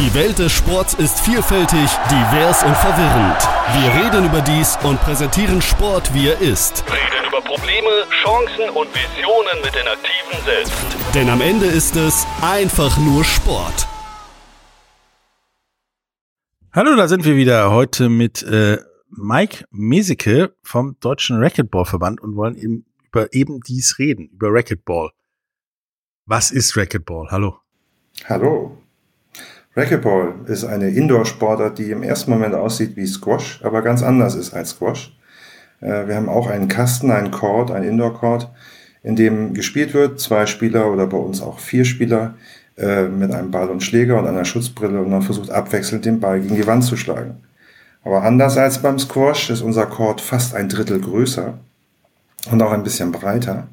Die Welt des Sports ist vielfältig, divers und verwirrend. Wir reden über dies und präsentieren Sport, wie er ist. Reden über Probleme, Chancen und Visionen mit den Aktiven selbst. Denn am Ende ist es einfach nur Sport. Hallo, da sind wir wieder heute mit äh, Mike Meseke vom Deutschen Racquetball-Verband und wollen eben über eben dies reden, über Racquetball. Was ist Racquetball? Hallo. Hallo. Racquetball ist eine Indoor-Sportart, die im ersten Moment aussieht wie Squash, aber ganz anders ist als Squash. Äh, wir haben auch einen Kasten, einen Court, einen Indoor-Court, in dem gespielt wird, zwei Spieler oder bei uns auch vier Spieler äh, mit einem Ball und Schläger und einer Schutzbrille und man versucht abwechselnd den Ball gegen die Wand zu schlagen. Aber anders als beim Squash ist unser Court fast ein Drittel größer und auch ein bisschen breiter.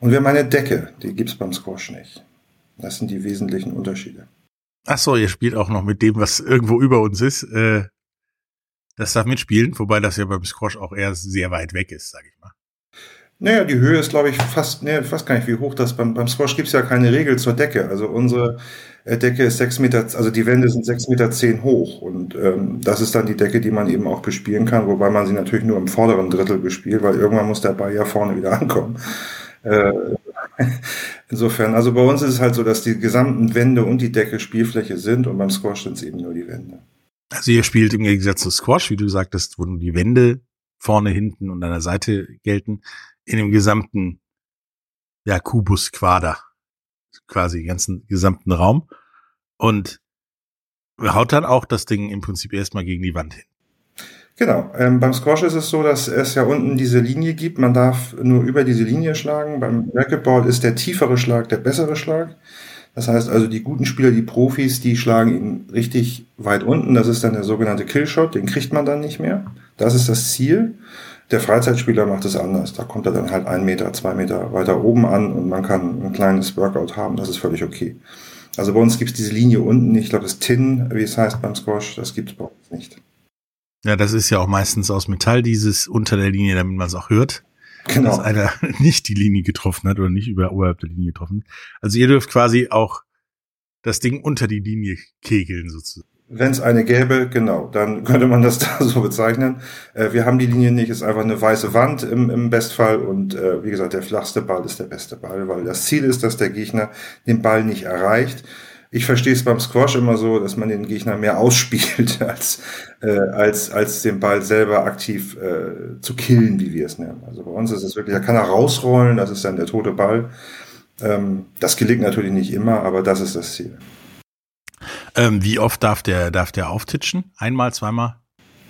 Und wir haben eine Decke, die gibt's beim Squash nicht. Das sind die wesentlichen Unterschiede. Ach so, ihr spielt auch noch mit dem, was irgendwo über uns ist. Äh, das darf mitspielen, wobei das ja beim Squash auch eher sehr weit weg ist, sag ich mal. Naja, die Höhe ist, glaube ich, fast, nee, fast gar nicht, wie hoch das beim, beim Squash gibt's ja keine Regel zur Decke. Also unsere äh, Decke ist sechs Meter, also die Wände sind sechs Meter zehn hoch und ähm, das ist dann die Decke, die man eben auch bespielen kann, wobei man sie natürlich nur im vorderen Drittel bespielt, weil irgendwann muss der Ball ja vorne wieder ankommen. Äh, insofern, also bei uns ist es halt so, dass die gesamten Wände und die Decke Spielfläche sind und beim Squash sind es eben nur die Wände. Also ihr spielt im Gegensatz zu Squash, wie du sagtest, wo nur die Wände vorne, hinten und an der Seite gelten, in dem gesamten ja, Kubus Quader, quasi ganzen gesamten Raum und haut dann auch das Ding im Prinzip erstmal gegen die Wand hin. Genau. Ähm, beim Squash ist es so, dass es ja unten diese Linie gibt. Man darf nur über diese Linie schlagen. Beim Racquetball ist der tiefere Schlag der bessere Schlag. Das heißt also, die guten Spieler, die Profis, die schlagen ihn richtig weit unten. Das ist dann der sogenannte Killshot. Den kriegt man dann nicht mehr. Das ist das Ziel. Der Freizeitspieler macht es anders. Da kommt er dann halt ein Meter, zwei Meter weiter oben an und man kann ein kleines Workout haben. Das ist völlig okay. Also bei uns gibt es diese Linie unten. Ich glaube, das Tin, wie es heißt beim Squash, das gibt es bei uns nicht. Ja, das ist ja auch meistens aus Metall, dieses unter der Linie, damit man es auch hört. Genau. Dass einer nicht die Linie getroffen hat oder nicht über oberhalb der Linie getroffen. Also ihr dürft quasi auch das Ding unter die Linie kegeln sozusagen. Wenn es eine gäbe, genau, dann könnte man das da so bezeichnen. Äh, wir haben die Linie nicht, ist einfach eine weiße Wand im, im Bestfall und äh, wie gesagt, der flachste Ball ist der beste Ball, weil das Ziel ist, dass der Gegner den Ball nicht erreicht. Ich verstehe es beim Squash immer so, dass man den Gegner mehr ausspielt, als, äh, als, als den Ball selber aktiv äh, zu killen, wie wir es nennen. Also bei uns ist es wirklich, da kann er rausrollen, das ist dann der tote Ball. Ähm, das gelingt natürlich nicht immer, aber das ist das Ziel. Ähm, wie oft darf der, darf der auftitschen? Einmal, zweimal?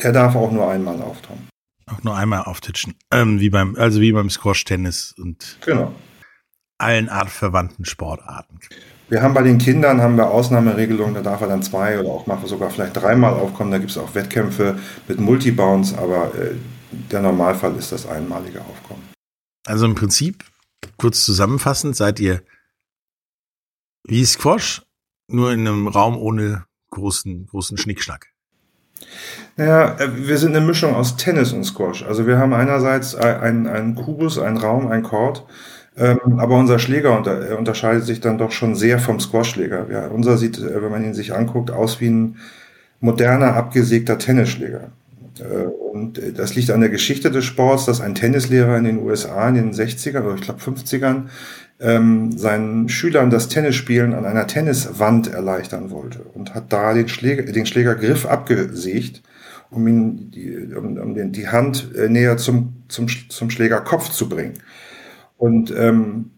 Der darf auch nur einmal auftauchen. Auch nur einmal auftitschen. Ähm, wie beim, also wie beim Squash, Tennis und Genau. allen artverwandten Sportarten. Wir haben bei den Kindern haben wir Ausnahmeregelungen, da darf er dann zwei oder auch mal sogar vielleicht dreimal aufkommen. Da gibt es auch Wettkämpfe mit Multibounce, aber äh, der Normalfall ist das einmalige Aufkommen. Also im Prinzip, kurz zusammenfassend, seid ihr wie Squash, nur in einem Raum ohne großen, großen Schnickschnack. Naja, äh, wir sind eine Mischung aus Tennis und Squash. Also wir haben einerseits einen, einen Kubus, einen Raum, einen Court, ähm, aber unser Schläger unter, äh, unterscheidet sich dann doch schon sehr vom Squash-Schläger. Ja, unser sieht, äh, wenn man ihn sich anguckt, aus wie ein moderner, abgesägter Tennisschläger. Äh, und das liegt an der Geschichte des Sports, dass ein Tennislehrer in den USA in den 60ern oder ich glaube 50ern ähm, seinen Schülern das Tennisspielen an einer Tenniswand erleichtern wollte und hat da den, Schläger, den Schlägergriff abgesägt, um ihn die, um, um die Hand äh, näher zum, zum, zum Schlägerkopf zu bringen. Und ähm,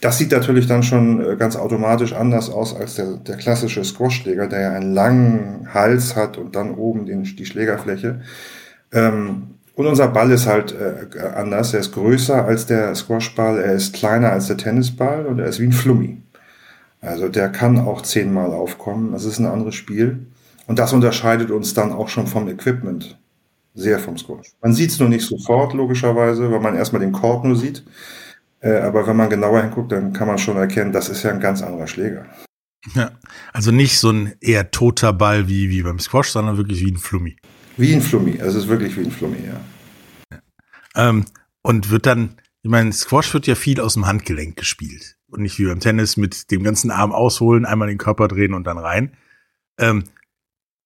das sieht natürlich dann schon äh, ganz automatisch anders aus als der, der klassische Squashschläger, der ja einen langen Hals hat und dann oben den, die Schlägerfläche. Ähm, und unser Ball ist halt äh, anders. Er ist größer als der Squashball, er ist kleiner als der Tennisball und er ist wie ein Flummi. Also der kann auch zehnmal aufkommen. Das ist ein anderes Spiel. Und das unterscheidet uns dann auch schon vom Equipment. Sehr vom Squash. Man sieht es nur nicht sofort, logischerweise, weil man erstmal den Korb nur sieht. Äh, aber wenn man genauer hinguckt, dann kann man schon erkennen, das ist ja ein ganz anderer Schläger. Ja, also nicht so ein eher toter Ball wie, wie beim Squash, sondern wirklich wie ein Flummi. Wie ein Flummi. Also es ist wirklich wie ein Flummi, ja. Ähm, und wird dann, ich meine, Squash wird ja viel aus dem Handgelenk gespielt. Und nicht wie beim Tennis mit dem ganzen Arm ausholen, einmal den Körper drehen und dann rein. Ähm,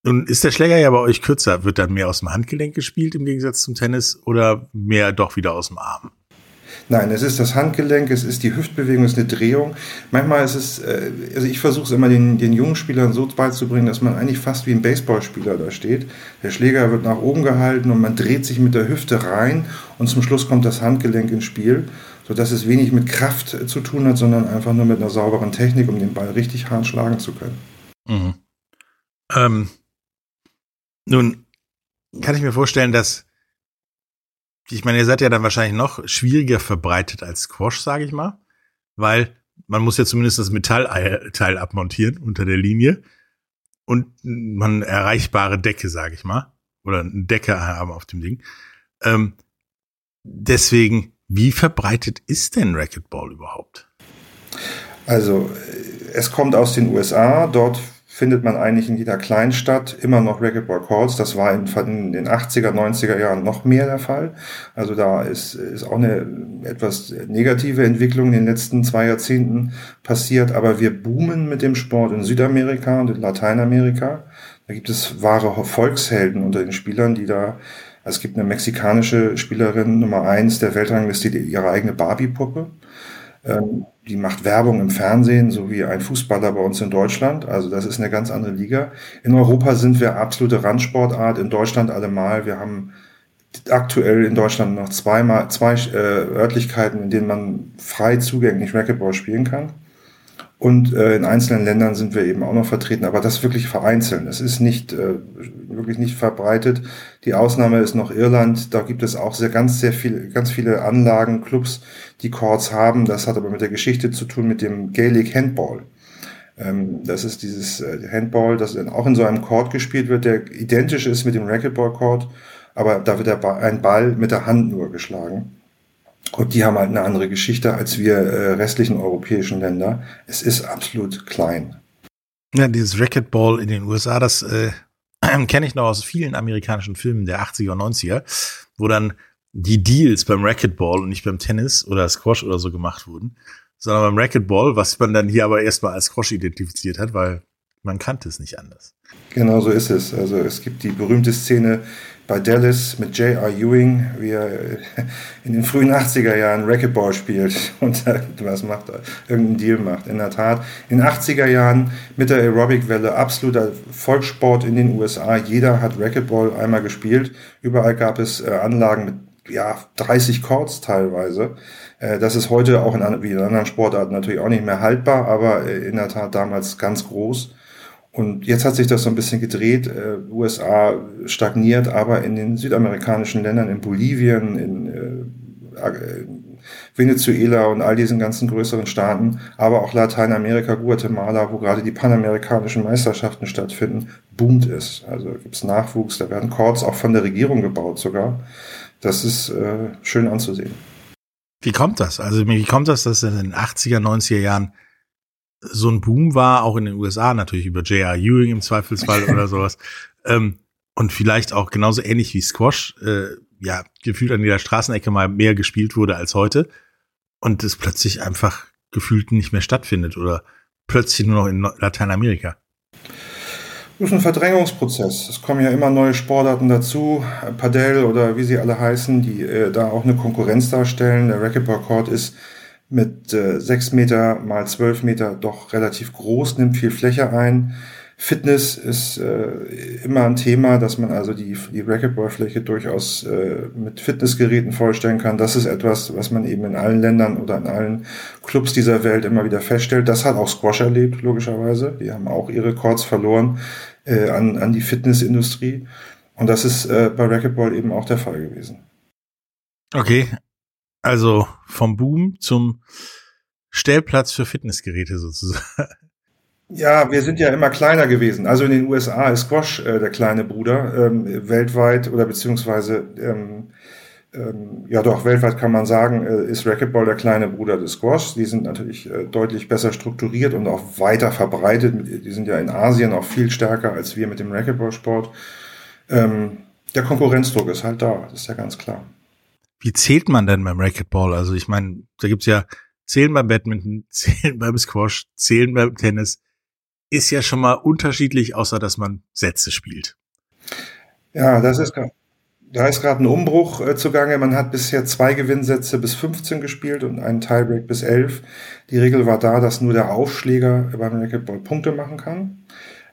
nun ist der Schläger ja bei euch kürzer. Wird dann mehr aus dem Handgelenk gespielt im Gegensatz zum Tennis oder mehr doch wieder aus dem Arm? Nein, es ist das Handgelenk, es ist die Hüftbewegung, es ist eine Drehung. Manchmal ist es, äh, also ich versuche es immer den, den jungen Spielern so beizubringen, dass man eigentlich fast wie ein Baseballspieler da steht. Der Schläger wird nach oben gehalten und man dreht sich mit der Hüfte rein und zum Schluss kommt das Handgelenk ins Spiel, sodass es wenig mit Kraft zu tun hat, sondern einfach nur mit einer sauberen Technik, um den Ball richtig hart schlagen zu können. Mhm. Ähm, nun kann ich mir vorstellen, dass ich meine, ihr seid ja dann wahrscheinlich noch schwieriger verbreitet als Squash, sage ich mal, weil man muss ja zumindest das Metallteil abmontieren unter der Linie und man erreichbare Decke, sage ich mal, oder eine Decke haben auf dem Ding. Ähm, deswegen, wie verbreitet ist denn Racquetball überhaupt? Also, es kommt aus den USA. Dort findet man eigentlich in jeder Kleinstadt immer noch Racquetball Courts. Das war in, in, den 80er, 90er Jahren noch mehr der Fall. Also da ist, ist auch eine etwas negative Entwicklung in den letzten zwei Jahrzehnten passiert. Aber wir boomen mit dem Sport in Südamerika und in Lateinamerika. Da gibt es wahre Volkshelden unter den Spielern, die da es gibt eine mexikanische Spielerin Nummer eins der Weltrangliste, ihre eigene Barbie-Puppe. Ähm, die macht Werbung im Fernsehen, so wie ein Fußballer bei uns in Deutschland. Also das ist eine ganz andere Liga. In Europa sind wir absolute Randsportart, in Deutschland allemal. Wir haben aktuell in Deutschland noch zweimal, zwei äh, Örtlichkeiten, in denen man frei zugänglich Racquetball spielen kann. Und äh, in einzelnen Ländern sind wir eben auch noch vertreten, aber das wirklich vereinzelt. Es ist nicht äh, wirklich nicht verbreitet. Die Ausnahme ist noch Irland. Da gibt es auch sehr ganz sehr viele ganz viele Anlagen, Clubs, die Courts haben. Das hat aber mit der Geschichte zu tun mit dem Gaelic Handball. Ähm, das ist dieses äh, Handball, das auch in so einem Court gespielt wird, der identisch ist mit dem Racquetball Court, aber da wird der ba ein Ball mit der Hand nur geschlagen. Und die haben halt eine andere Geschichte als wir äh, restlichen europäischen Länder. Es ist absolut klein. Ja, dieses Racquetball in den USA, das äh, kenne ich noch aus vielen amerikanischen Filmen der 80er und 90er, wo dann die Deals beim Racquetball und nicht beim Tennis oder Squash oder so gemacht wurden, sondern beim Racquetball, was man dann hier aber erstmal als Squash identifiziert hat, weil man kannte es nicht anders. Genau so ist es. Also es gibt die berühmte Szene bei Dallas mit J.R. Ewing, wie er in den frühen 80er Jahren Racquetball spielt und was macht, irgendeinen Deal macht. In der Tat, in den 80er Jahren mit der Aerobic-Welle absoluter Volkssport in den USA. Jeder hat Racquetball einmal gespielt. Überall gab es äh, Anlagen mit ja, 30 Chords teilweise. Äh, das ist heute auch in, wie in anderen Sportarten natürlich auch nicht mehr haltbar, aber äh, in der Tat damals ganz groß. Und jetzt hat sich das so ein bisschen gedreht. Äh, USA stagniert, aber in den südamerikanischen Ländern, in Bolivien, in äh, Venezuela und all diesen ganzen größeren Staaten, aber auch Lateinamerika, Guatemala, wo gerade die panamerikanischen Meisterschaften stattfinden, boomt es. Also gibt es Nachwuchs, da werden Courts auch von der Regierung gebaut sogar. Das ist äh, schön anzusehen. Wie kommt das? Also wie kommt das, dass in den 80er, 90er Jahren so ein Boom war, auch in den USA natürlich über J.R. Ewing im Zweifelsfall oder sowas. Ähm, und vielleicht auch genauso ähnlich wie Squash, äh, ja, gefühlt an jeder Straßenecke mal mehr gespielt wurde als heute. Und es plötzlich einfach gefühlt nicht mehr stattfindet oder plötzlich nur noch in Lateinamerika. Das ist ein Verdrängungsprozess. Es kommen ja immer neue Sportarten dazu, Padel oder wie sie alle heißen, die äh, da auch eine Konkurrenz darstellen. Der Racquetball Court ist mit äh, 6 Meter mal 12 Meter doch relativ groß, nimmt viel Fläche ein. Fitness ist äh, immer ein Thema, dass man also die, die Racquetballfläche durchaus äh, mit Fitnessgeräten vorstellen kann. Das ist etwas, was man eben in allen Ländern oder in allen Clubs dieser Welt immer wieder feststellt. Das hat auch Squash erlebt, logischerweise. Die haben auch ihre Chords verloren äh, an, an die Fitnessindustrie. Und das ist äh, bei Racquetball eben auch der Fall gewesen. Okay, also vom Boom zum Stellplatz für Fitnessgeräte sozusagen. Ja, wir sind ja immer kleiner gewesen. Also in den USA ist Squash äh, der kleine Bruder ähm, weltweit oder beziehungsweise ähm, ähm, ja doch weltweit kann man sagen äh, ist Racquetball der kleine Bruder des Squash. Die sind natürlich äh, deutlich besser strukturiert und auch weiter verbreitet. Die sind ja in Asien auch viel stärker als wir mit dem Racquetballsport. Ähm, der Konkurrenzdruck ist halt da, das ist ja ganz klar. Wie zählt man denn beim Racquetball? Also ich meine, da gibt's ja Zählen beim Badminton, Zählen beim Squash, Zählen beim Tennis. ist ja schon mal unterschiedlich, außer dass man Sätze spielt. Ja, das ist da ist gerade ein Umbruch äh, zugange. Man hat bisher zwei Gewinnsätze bis 15 gespielt und einen Tiebreak bis 11. Die Regel war da, dass nur der Aufschläger beim Racquetball Punkte machen kann.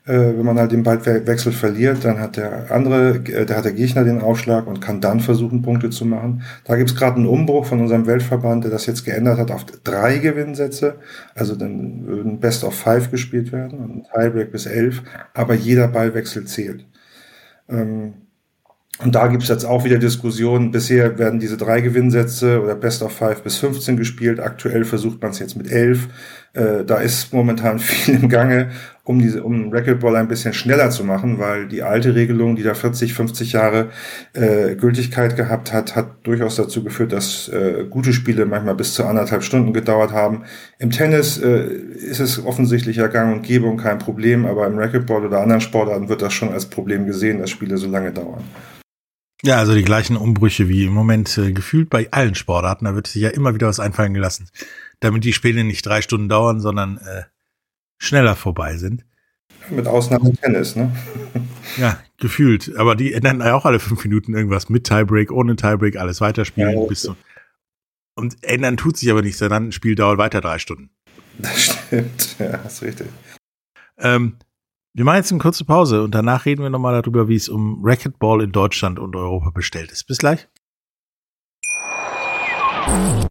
Äh, wenn man halt den Ballwechsel verliert, dann hat der andere, äh, der hat der Gegner den Aufschlag und kann dann versuchen, Punkte zu machen. Da gibt's gerade einen Umbruch von unserem Weltverband, der das jetzt geändert hat auf drei Gewinnsätze. Also dann würden Best of Five gespielt werden und ein Tiebreak bis 11. Aber jeder Ballwechsel zählt. Ähm, und da gibt's jetzt auch wieder Diskussionen. Bisher werden diese drei Gewinnsätze oder Best of Five bis 15 gespielt. Aktuell versucht man es jetzt mit 11. Äh, da ist momentan viel im Gange, um diese, um Racquetball ein bisschen schneller zu machen, weil die alte Regelung, die da 40, 50 Jahre äh, Gültigkeit gehabt hat, hat durchaus dazu geführt, dass äh, gute Spiele manchmal bis zu anderthalb Stunden gedauert haben. Im Tennis äh, ist es offensichtlich ja gang und gäbe und kein Problem, aber im Racquetball oder anderen Sportarten wird das schon als Problem gesehen, dass Spiele so lange dauern. Ja, also die gleichen Umbrüche wie im Moment äh, gefühlt bei allen Sportarten. Da wird sich ja immer wieder was einfallen gelassen, damit die Spiele nicht drei Stunden dauern, sondern äh, schneller vorbei sind. Mit Ausnahme Tennis, ne? ja, gefühlt. Aber die ändern ja auch alle fünf Minuten irgendwas mit Tiebreak, ohne Tiebreak, alles weiterspielen. Ja, bis so. Und ändern tut sich aber nichts, sondern ein Spiel dauert weiter drei Stunden. Das stimmt, ja, ist richtig. Ähm, wir machen jetzt eine kurze Pause und danach reden wir nochmal darüber, wie es um Racquetball in Deutschland und Europa bestellt ist. Bis gleich.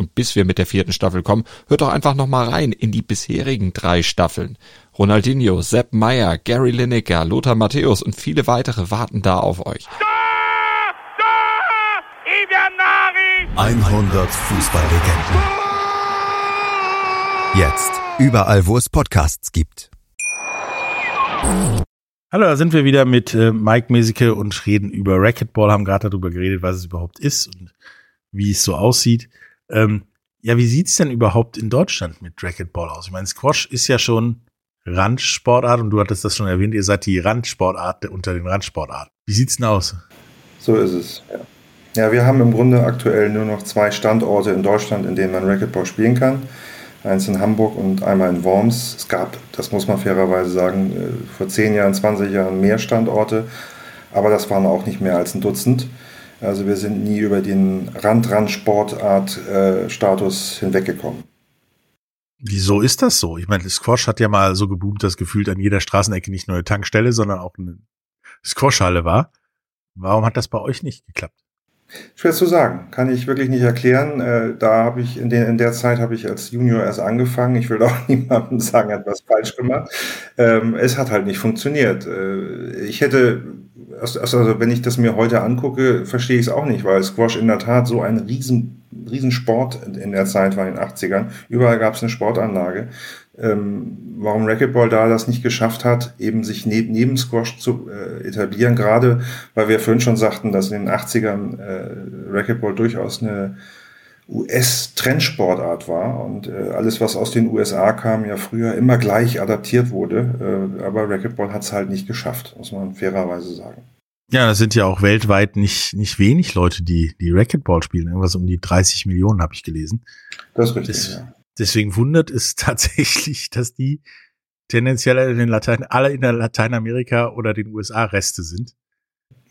Und bis wir mit der vierten Staffel kommen, hört doch einfach noch mal rein in die bisherigen drei Staffeln. Ronaldinho, Sepp Meyer, Gary Lineker, Lothar Matthäus und viele weitere warten da auf euch. 100 Fußballlegenden. Jetzt. Überall, wo es Podcasts gibt. Hallo, da sind wir wieder mit äh, Mike Mesike und reden über Racquetball, haben gerade darüber geredet, was es überhaupt ist und wie es so aussieht. Ähm, ja, wie sieht's denn überhaupt in Deutschland mit Racquetball aus? Ich meine, Squash ist ja schon Randsportart und du hattest das schon erwähnt, ihr seid die Randsportart unter den Randsportarten. Wie sieht's denn aus? So ist es, ja. Ja, wir haben im Grunde aktuell nur noch zwei Standorte in Deutschland, in denen man Racquetball spielen kann eins in Hamburg und einmal in Worms. Es gab, das muss man fairerweise sagen, äh, vor 10 Jahren, 20 Jahren mehr Standorte, aber das waren auch nicht mehr als ein Dutzend. Also wir sind nie über den Rand-Rand-Sportart-Status äh, hinweggekommen. Wieso ist das so? Ich meine, Squash hat ja mal so geboomt, dass gefühlt an jeder Straßenecke nicht nur eine Tankstelle, sondern auch eine Squashhalle war. Warum hat das bei euch nicht geklappt? Schwer zu sagen, kann ich wirklich nicht erklären. Äh, da habe ich in, den, in der Zeit habe ich als Junior erst angefangen. Ich will auch niemandem sagen, er hat was falsch gemacht. Ähm, es hat halt nicht funktioniert. Äh, ich hätte, also, also wenn ich das mir heute angucke, verstehe ich es auch nicht, weil Squash in der Tat so ein riesen, riesen in der Zeit war in den 80ern. Überall gab es eine Sportanlage ähm, warum Racquetball da das nicht geschafft hat, eben sich ne neben Squash zu äh, etablieren, gerade weil wir vorhin schon sagten, dass in den 80ern äh, Racquetball durchaus eine US-Trendsportart war und äh, alles, was aus den USA kam, ja früher immer gleich adaptiert wurde, äh, aber Racquetball hat es halt nicht geschafft, muss man fairerweise sagen. Ja, das sind ja auch weltweit nicht, nicht wenig Leute, die, die Racquetball spielen. Irgendwas um die 30 Millionen habe ich gelesen. Das ist richtig, das, ja. Deswegen wundert es tatsächlich, dass die tendenziell in den Latein, alle in der Lateinamerika oder den USA Reste sind.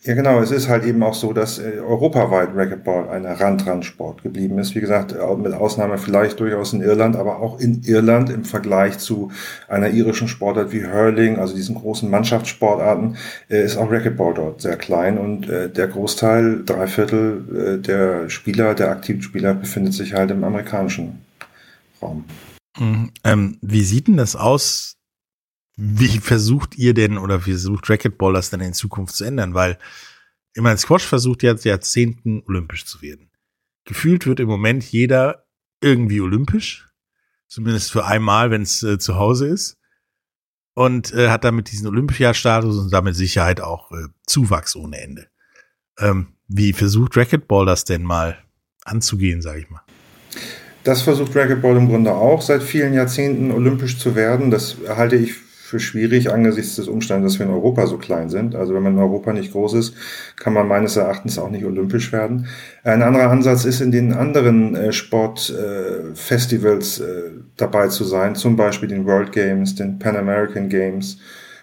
Ja, genau. Es ist halt eben auch so, dass äh, europaweit Racquetball ein Randrandsport geblieben ist. Wie gesagt, mit Ausnahme vielleicht durchaus in Irland, aber auch in Irland im Vergleich zu einer irischen Sportart wie Hurling, also diesen großen Mannschaftssportarten, äh, ist auch Racquetball dort sehr klein und äh, der Großteil, drei Viertel der Spieler, der aktiven Spieler befindet sich halt im amerikanischen Raum. Mhm. Ähm, wie sieht denn das aus? Wie versucht ihr denn oder wie versucht Racquetball das denn in Zukunft zu ändern? Weil ich meine, Squash versucht jetzt Jahrzehnten olympisch zu werden. Gefühlt wird im Moment jeder irgendwie olympisch. Zumindest für einmal, wenn es äh, zu Hause ist. und äh, hat damit diesen Olympiastatus und damit Sicherheit auch äh, Zuwachs ohne Ende. Ähm, wie versucht Racquetball das denn mal anzugehen, sage ich mal? Das versucht Racquetball im Grunde auch seit vielen Jahrzehnten olympisch zu werden. Das halte ich für schwierig angesichts des Umstands, dass wir in Europa so klein sind. Also wenn man in Europa nicht groß ist, kann man meines Erachtens auch nicht olympisch werden. Ein anderer Ansatz ist, in den anderen äh, Sportfestivals äh, äh, dabei zu sein, zum Beispiel den World Games, den Pan American Games,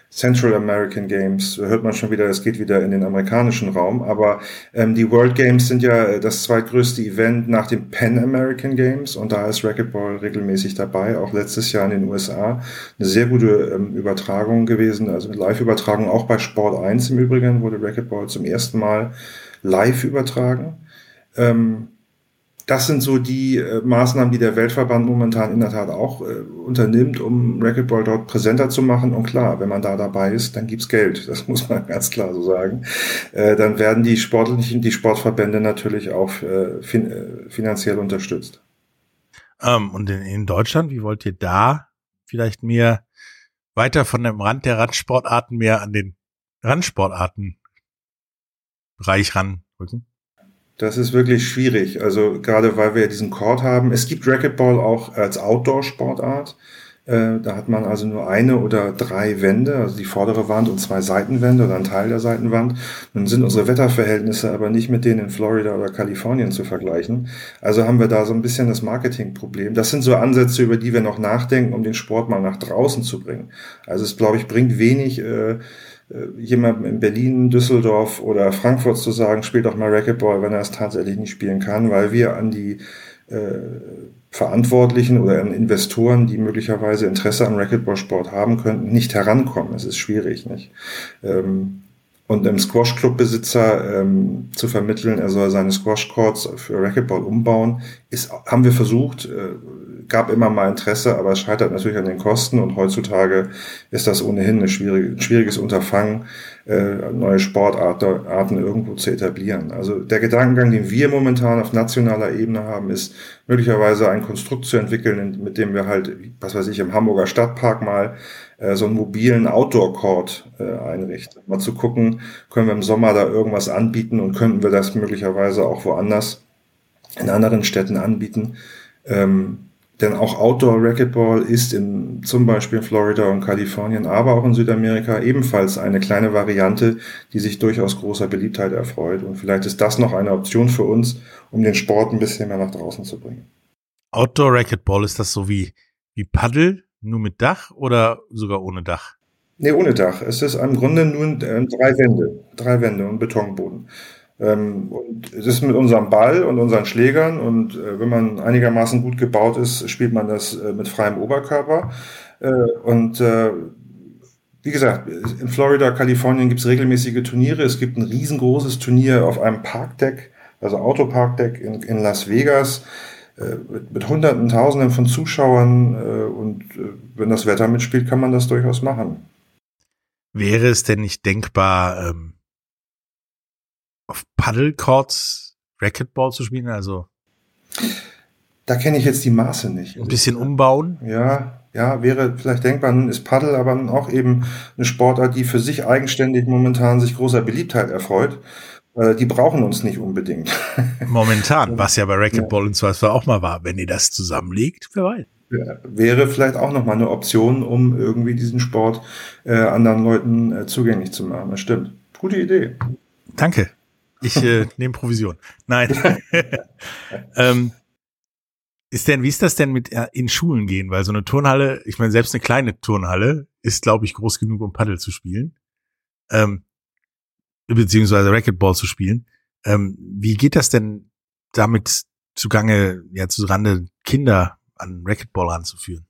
Central American Games, hört man schon wieder, es geht wieder in den amerikanischen Raum, aber ähm, die World Games sind ja äh, das zweitgrößte Event nach den Pan American Games und da ist Racquetball regelmäßig dabei, auch letztes Jahr in den USA. Eine sehr gute ähm, Übertragung gewesen, also eine Live-Übertragung, auch bei Sport 1 im Übrigen wurde Racquetball zum ersten Mal live übertragen. Ähm, das sind so die äh, Maßnahmen, die der Weltverband momentan in der Tat auch äh, unternimmt, um Racquetball dort präsenter zu machen. Und klar, wenn man da dabei ist, dann gibt's Geld. Das muss man ganz klar so sagen. Äh, dann werden die sportlichen, die Sportverbände natürlich auch äh, fin äh, finanziell unterstützt. Ähm, und in, in Deutschland, wie wollt ihr da vielleicht mehr weiter von dem Rand der Randsportarten mehr an den Randsportarten Bereich ranrücken? Das ist wirklich schwierig. Also gerade weil wir diesen Court haben. Es gibt Racquetball auch als Outdoor-Sportart. Äh, da hat man also nur eine oder drei Wände, also die vordere Wand und zwei Seitenwände oder ein Teil der Seitenwand. Nun sind unsere Wetterverhältnisse aber nicht mit denen in Florida oder Kalifornien zu vergleichen. Also haben wir da so ein bisschen das Marketingproblem. Das sind so Ansätze, über die wir noch nachdenken, um den Sport mal nach draußen zu bringen. Also es, glaube ich, bringt wenig, äh, jemandem in Berlin, Düsseldorf oder Frankfurt zu sagen, spielt doch mal Racquetball, wenn er es tatsächlich nicht spielen kann, weil wir an die äh, Verantwortlichen oder an Investoren, die möglicherweise Interesse am Racquetballsport haben könnten, nicht herankommen. Es ist schwierig, nicht? Ähm, und dem Squash-Club-Besitzer ähm, zu vermitteln, er soll seine Squash-Courts für Racquetball umbauen, ist, haben wir versucht, äh, gab immer mal Interesse, aber es scheitert natürlich an den Kosten und heutzutage ist das ohnehin ein schwieriges Unterfangen, äh, neue Sportarten irgendwo zu etablieren. Also der Gedankengang, den wir momentan auf nationaler Ebene haben, ist möglicherweise ein Konstrukt zu entwickeln, mit dem wir halt, was weiß ich, im Hamburger Stadtpark mal äh, so einen mobilen Outdoor-Court äh, einrichten. Mal zu gucken, können wir im Sommer da irgendwas anbieten und könnten wir das möglicherweise auch woanders in anderen Städten anbieten. Ähm, denn auch Outdoor Racquetball ist in, zum Beispiel in Florida und Kalifornien, aber auch in Südamerika ebenfalls eine kleine Variante, die sich durchaus großer Beliebtheit erfreut. Und vielleicht ist das noch eine Option für uns, um den Sport ein bisschen mehr nach draußen zu bringen. Outdoor Racquetball, ist das so wie, wie Paddle, nur mit Dach oder sogar ohne Dach? Nee, ohne Dach. Es ist im Grunde nur äh, drei Wände, drei Wände und Betonboden. Ähm, und es ist mit unserem Ball und unseren Schlägern und äh, wenn man einigermaßen gut gebaut ist, spielt man das äh, mit freiem Oberkörper. Äh, und wie gesagt, in Florida, Kalifornien gibt es regelmäßige Turniere. Es gibt ein riesengroßes Turnier auf einem Parkdeck, also Autoparkdeck in, in Las Vegas mit, mit Hunderten, Tausenden von Zuschauern. Und wenn das Wetter mitspielt, kann man das durchaus machen. Wäre es denn nicht denkbar, ähm auf Paddlecourts Racquetball zu spielen? Also da kenne ich jetzt die Maße nicht. Ein bisschen umbauen? Ja, ja, wäre vielleicht denkbar. Nun ist Paddle aber auch eben eine Sportart, die für sich eigenständig momentan sich großer Beliebtheit erfreut. Die brauchen uns nicht unbedingt. Momentan, was ja bei Racquetball ja. und Zweifel auch mal war. Wenn ihr das zusammenlegt, wer weiß. Wäre vielleicht auch nochmal eine Option, um irgendwie diesen Sport äh, anderen Leuten äh, zugänglich zu machen. Das stimmt. Gute Idee. Danke. Ich äh, nehme Provision. Nein. ähm, ist denn, wie ist das denn mit äh, in Schulen gehen? Weil so eine Turnhalle, ich meine, selbst eine kleine Turnhalle ist, glaube ich, groß genug, um Paddel zu spielen. Ähm, beziehungsweise Racquetball zu spielen. Ähm, wie geht das denn damit zugange, ja, zu Rande Kinder an Racquetball ranzuführen?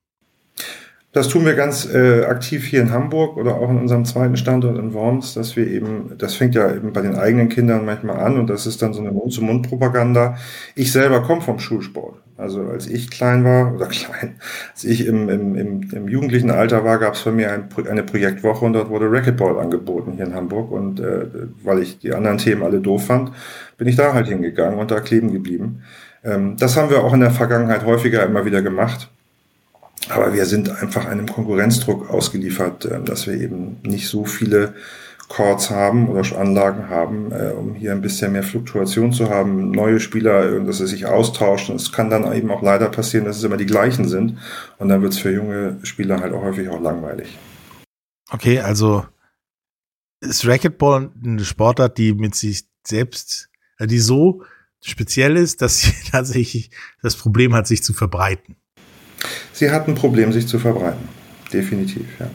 Das tun wir ganz äh, aktiv hier in Hamburg oder auch in unserem zweiten Standort in Worms, dass wir eben, das fängt ja eben bei den eigenen Kindern manchmal an und das ist dann so eine Mund-zu-Mund-Propaganda. Ich selber komme vom Schulsport. Also als ich klein war, oder klein, als ich im, im, im, im jugendlichen Alter war, gab es bei mir ein, eine Projektwoche und dort wurde Racquetball angeboten hier in Hamburg. Und äh, weil ich die anderen Themen alle doof fand, bin ich da halt hingegangen und da kleben geblieben. Ähm, das haben wir auch in der Vergangenheit häufiger immer wieder gemacht Aber wir sind einfach einem Konkurrenzdruck ausgeliefert, äh, dass wir eben nicht so viele Chords haben oder Anlagen haben, äh, um hier ein bisschen mehr Fluktuation zu haben, neue Spieler, dass sie sich austauschen. Es kann dann eben auch leider passieren, dass es immer die gleichen sind und dann wird es für junge Spieler halt auch häufig auch langweilig. Okay, also ist Racquetball eine Sportart, die mit sich selbst, äh, die so speziell ist, dass sie tatsächlich das Problem hat, sich zu verbreiten. Sie hat ein Problem, sich zu verbreiten. Definitiv, ja.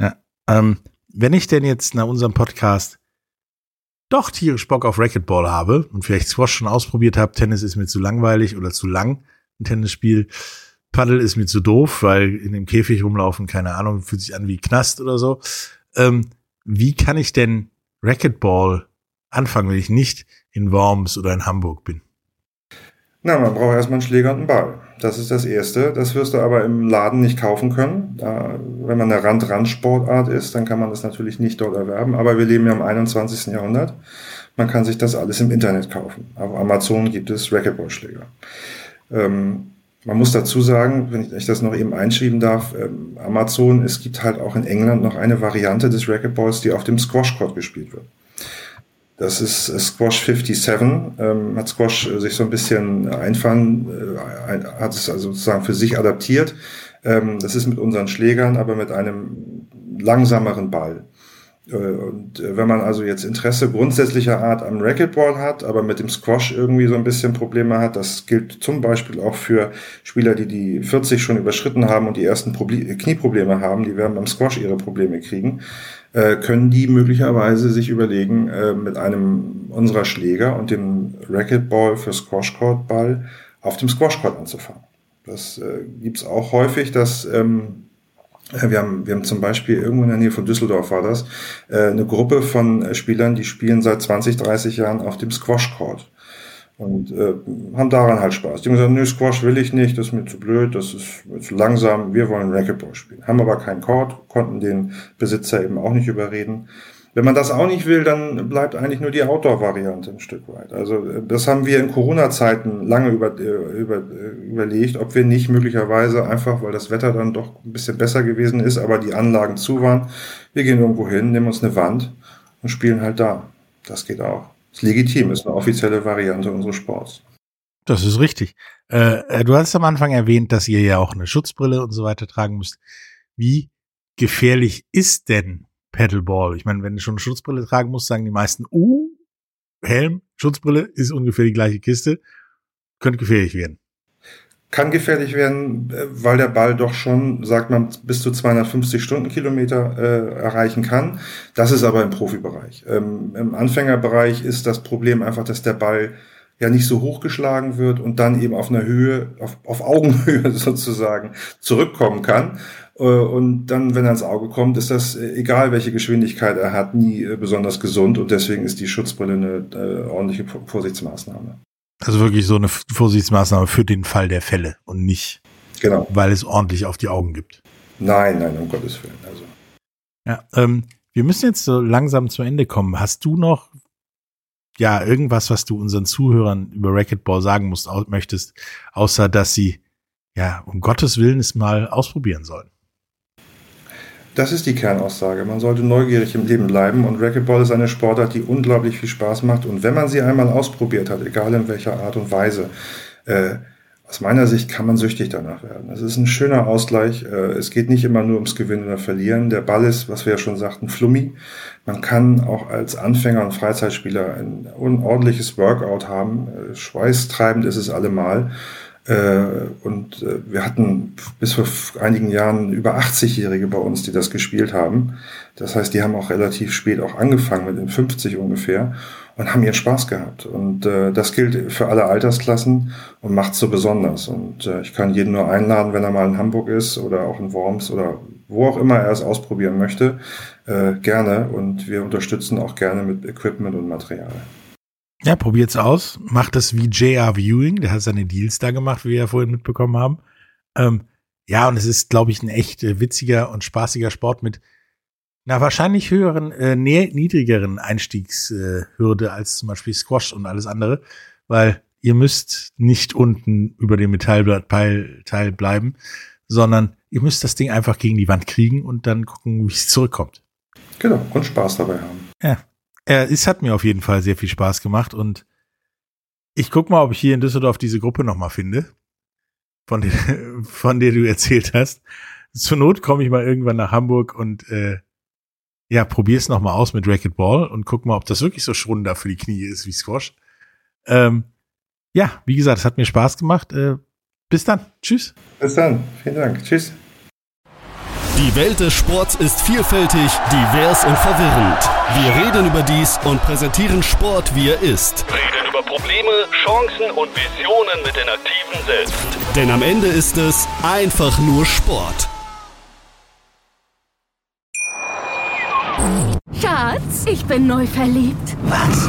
Ja. Ähm, wenn ich denn jetzt nach unserem Podcast doch tierisch Bock auf Racquetball habe und vielleicht Squash schon ausprobiert habe, Tennis ist mir zu langweilig oder zu lang, ein Tennisspiel, Paddel ist mir zu doof, weil in dem Käfig rumlaufen, keine Ahnung, fühlt sich an wie Knast oder so. Ähm, wie kann ich denn Racquetball anfangen, wenn ich nicht in Worms oder in Hamburg bin? Na, man braucht erstmal einen Schläger und einen Ball. Das ist das Erste. Das wirst du aber im Laden nicht kaufen können. Da, wenn man eine Rand-Rand-Sportart ist, dann kann man das natürlich nicht dort erwerben. Aber wir leben ja im 21. Jahrhundert. Man kann sich das alles im Internet kaufen. Auf Amazon gibt es Racquetball-Schläger. Ähm, man muss dazu sagen, wenn ich das noch eben einschieben darf, ähm, Amazon, es gibt halt auch in England noch eine Variante des Racquetballs, die auf dem Squash-Court gespielt wird. Das ist Squash 57. Ähm, hat Squash äh, sich so ein bisschen einfallen, äh, hat es also sozusagen für sich adaptiert. Ähm, das ist mit unseren Schlägern, aber mit einem langsameren Ball. Äh, und äh, wenn man also jetzt Interesse grundsätzlicher Art am Racquetball hat, aber mit dem Squash irgendwie so ein bisschen Probleme hat, das gilt zum Beispiel auch für Spieler, die die 40 schon überschritten haben und die ersten Proble Knieprobleme haben, die werden beim Squash ihre Probleme kriegen äh, können die möglicherweise sich überlegen, äh, mit einem unserer Schläger und dem Racquetball für Squashcourt-Ball auf dem Squashcourt anzufangen. Das äh, gibt es auch häufig, dass ähm, äh, wir haben, wir haben zum Beispiel irgendwo in der Nähe von Düsseldorf war das, äh, eine Gruppe von äh, Spielern, die spielen seit 20, 30 Jahren auf dem Squashcourt. Und äh, haben daran halt Spaß. Die haben gesagt, nö, Squash will ich nicht, das ist mir zu blöd, das ist zu langsam, wir wollen Racquetball spielen. Haben aber keinen Court, konnten den Besitzer eben auch nicht überreden. Wenn man das auch nicht will, dann bleibt eigentlich nur die Outdoor-Variante ein Stück weit. Also äh, das haben wir in Corona-Zeiten lange über, äh, über, äh, überlegt, ob wir nicht möglicherweise einfach, weil das Wetter dann doch ein bisschen besser gewesen ist, aber die Anlagen zu waren, wir gehen irgendwo hin, nehmen uns eine Wand und spielen halt da. Das geht auch ist legitim, ist eine offizielle Variante unseres Sports. Das ist richtig. Äh, du hast am Anfang erwähnt, dass ihr ja auch eine Schutzbrille und so weiter tragen müsst. Wie gefährlich ist denn Paddleball? Ich meine, wenn du schon eine Schutzbrille tragen musst, sagen die meisten, uh, Helm, Schutzbrille ist ungefähr die gleiche Kiste, könnte gefährlich werden kann gefährlich werden, äh, weil der Ball doch schon, sagt man, bis zu 250 Stundenkilometer äh, erreichen kann. Das ist aber im Profibereich. Ähm, Im Anfängerbereich ist das Problem einfach, dass der Ball ja nicht so hochgeschlagen wird und dann eben auf einer Höhe, auf, auf Augenhöhe sozusagen zurückkommen kann. Äh, und dann, wenn er ins Auge kommt, ist das, äh, egal welche Geschwindigkeit er hat, nie besonders gesund. Und deswegen ist die Schutzbrille eine äh, ordentliche Vorsichtsmaßnahme. Also wirklich so eine Vorsichtsmaßnahme für den Fall der Fälle und nicht, genau. weil es ordentlich auf die Augen gibt. Nein, nein, um Gottes Willen. Also. Ja, ähm, wir müssen jetzt so langsam zu Ende kommen. Hast du noch ja irgendwas, was du unseren Zuhörern über Racquetball sagen musst, möchtest, außer dass sie ja um Gottes Willen es mal ausprobieren sollen? Das ist die Kernaussage. Man sollte neugierig im Leben bleiben und Racquetball ist eine Sportart, die unglaublich viel Spaß macht. Und wenn man sie einmal ausprobiert hat, egal in welcher Art und Weise, äh, aus meiner Sicht kann man süchtig danach werden. Es ist ein schöner Ausgleich. Äh, es geht nicht immer nur ums Gewinnen oder Verlieren. Der Ball ist, was wir ja schon sagten, flummi. Man kann auch als Anfänger und Freizeitspieler ein unordentliches Workout haben. Äh, schweißtreibend ist es allemal. Äh, und äh, wir hatten bis vor einigen Jahren über 80-Jährige bei uns, die das gespielt haben. Das heißt, die haben auch relativ spät auch angefangen, mit den 50 ungefähr, und haben ihren Spaß gehabt. Und äh, das gilt für alle Altersklassen und macht so besonders. Und äh, ich kann jeden nur einladen, wenn er mal in Hamburg ist oder auch in Worms oder wo auch immer er es ausprobieren möchte, äh, gerne. Und wir unterstützen auch gerne mit Equipment und Material. Ja, probiert's aus. Macht es wie JR Viewing. Der hat seine Deals da gemacht, wie wir ja vorhin mitbekommen haben. Ähm, ja, und es ist, glaube ich, ein echt äh, witziger und spaßiger Sport mit einer wahrscheinlich höheren, äh, niedrigeren Einstiegshürde äh, als zum Beispiel Squash und alles andere, weil ihr müsst nicht unten über dem Metallteil bleiben, sondern ihr müsst das Ding einfach gegen die Wand kriegen und dann gucken, wie es zurückkommt. Genau, und Spaß dabei haben. Ja. Äh, es hat mir auf jeden Fall sehr viel Spaß gemacht und ich guck mal, ob ich hier in Düsseldorf diese Gruppe nochmal finde, von der, von der du erzählt hast. Zur Not komme ich mal irgendwann nach Hamburg und äh, ja, probier's noch mal aus mit Racquetball und guck mal, ob das wirklich so schrunder für die Knie ist wie Squash. Ähm, ja, wie gesagt, es hat mir Spaß gemacht. Äh, bis dann. Tschüss. Bis dann. Vielen Dank. Tschüss. Die Welt des Sports ist vielfältig, divers und verwirrend. Wir reden über dies und präsentieren Sport, wie er ist. Reden über Probleme, Chancen und Visionen mit den Aktiven selbst. Denn am Ende ist es einfach nur Sport. Schatz, ich bin neu verliebt. Was?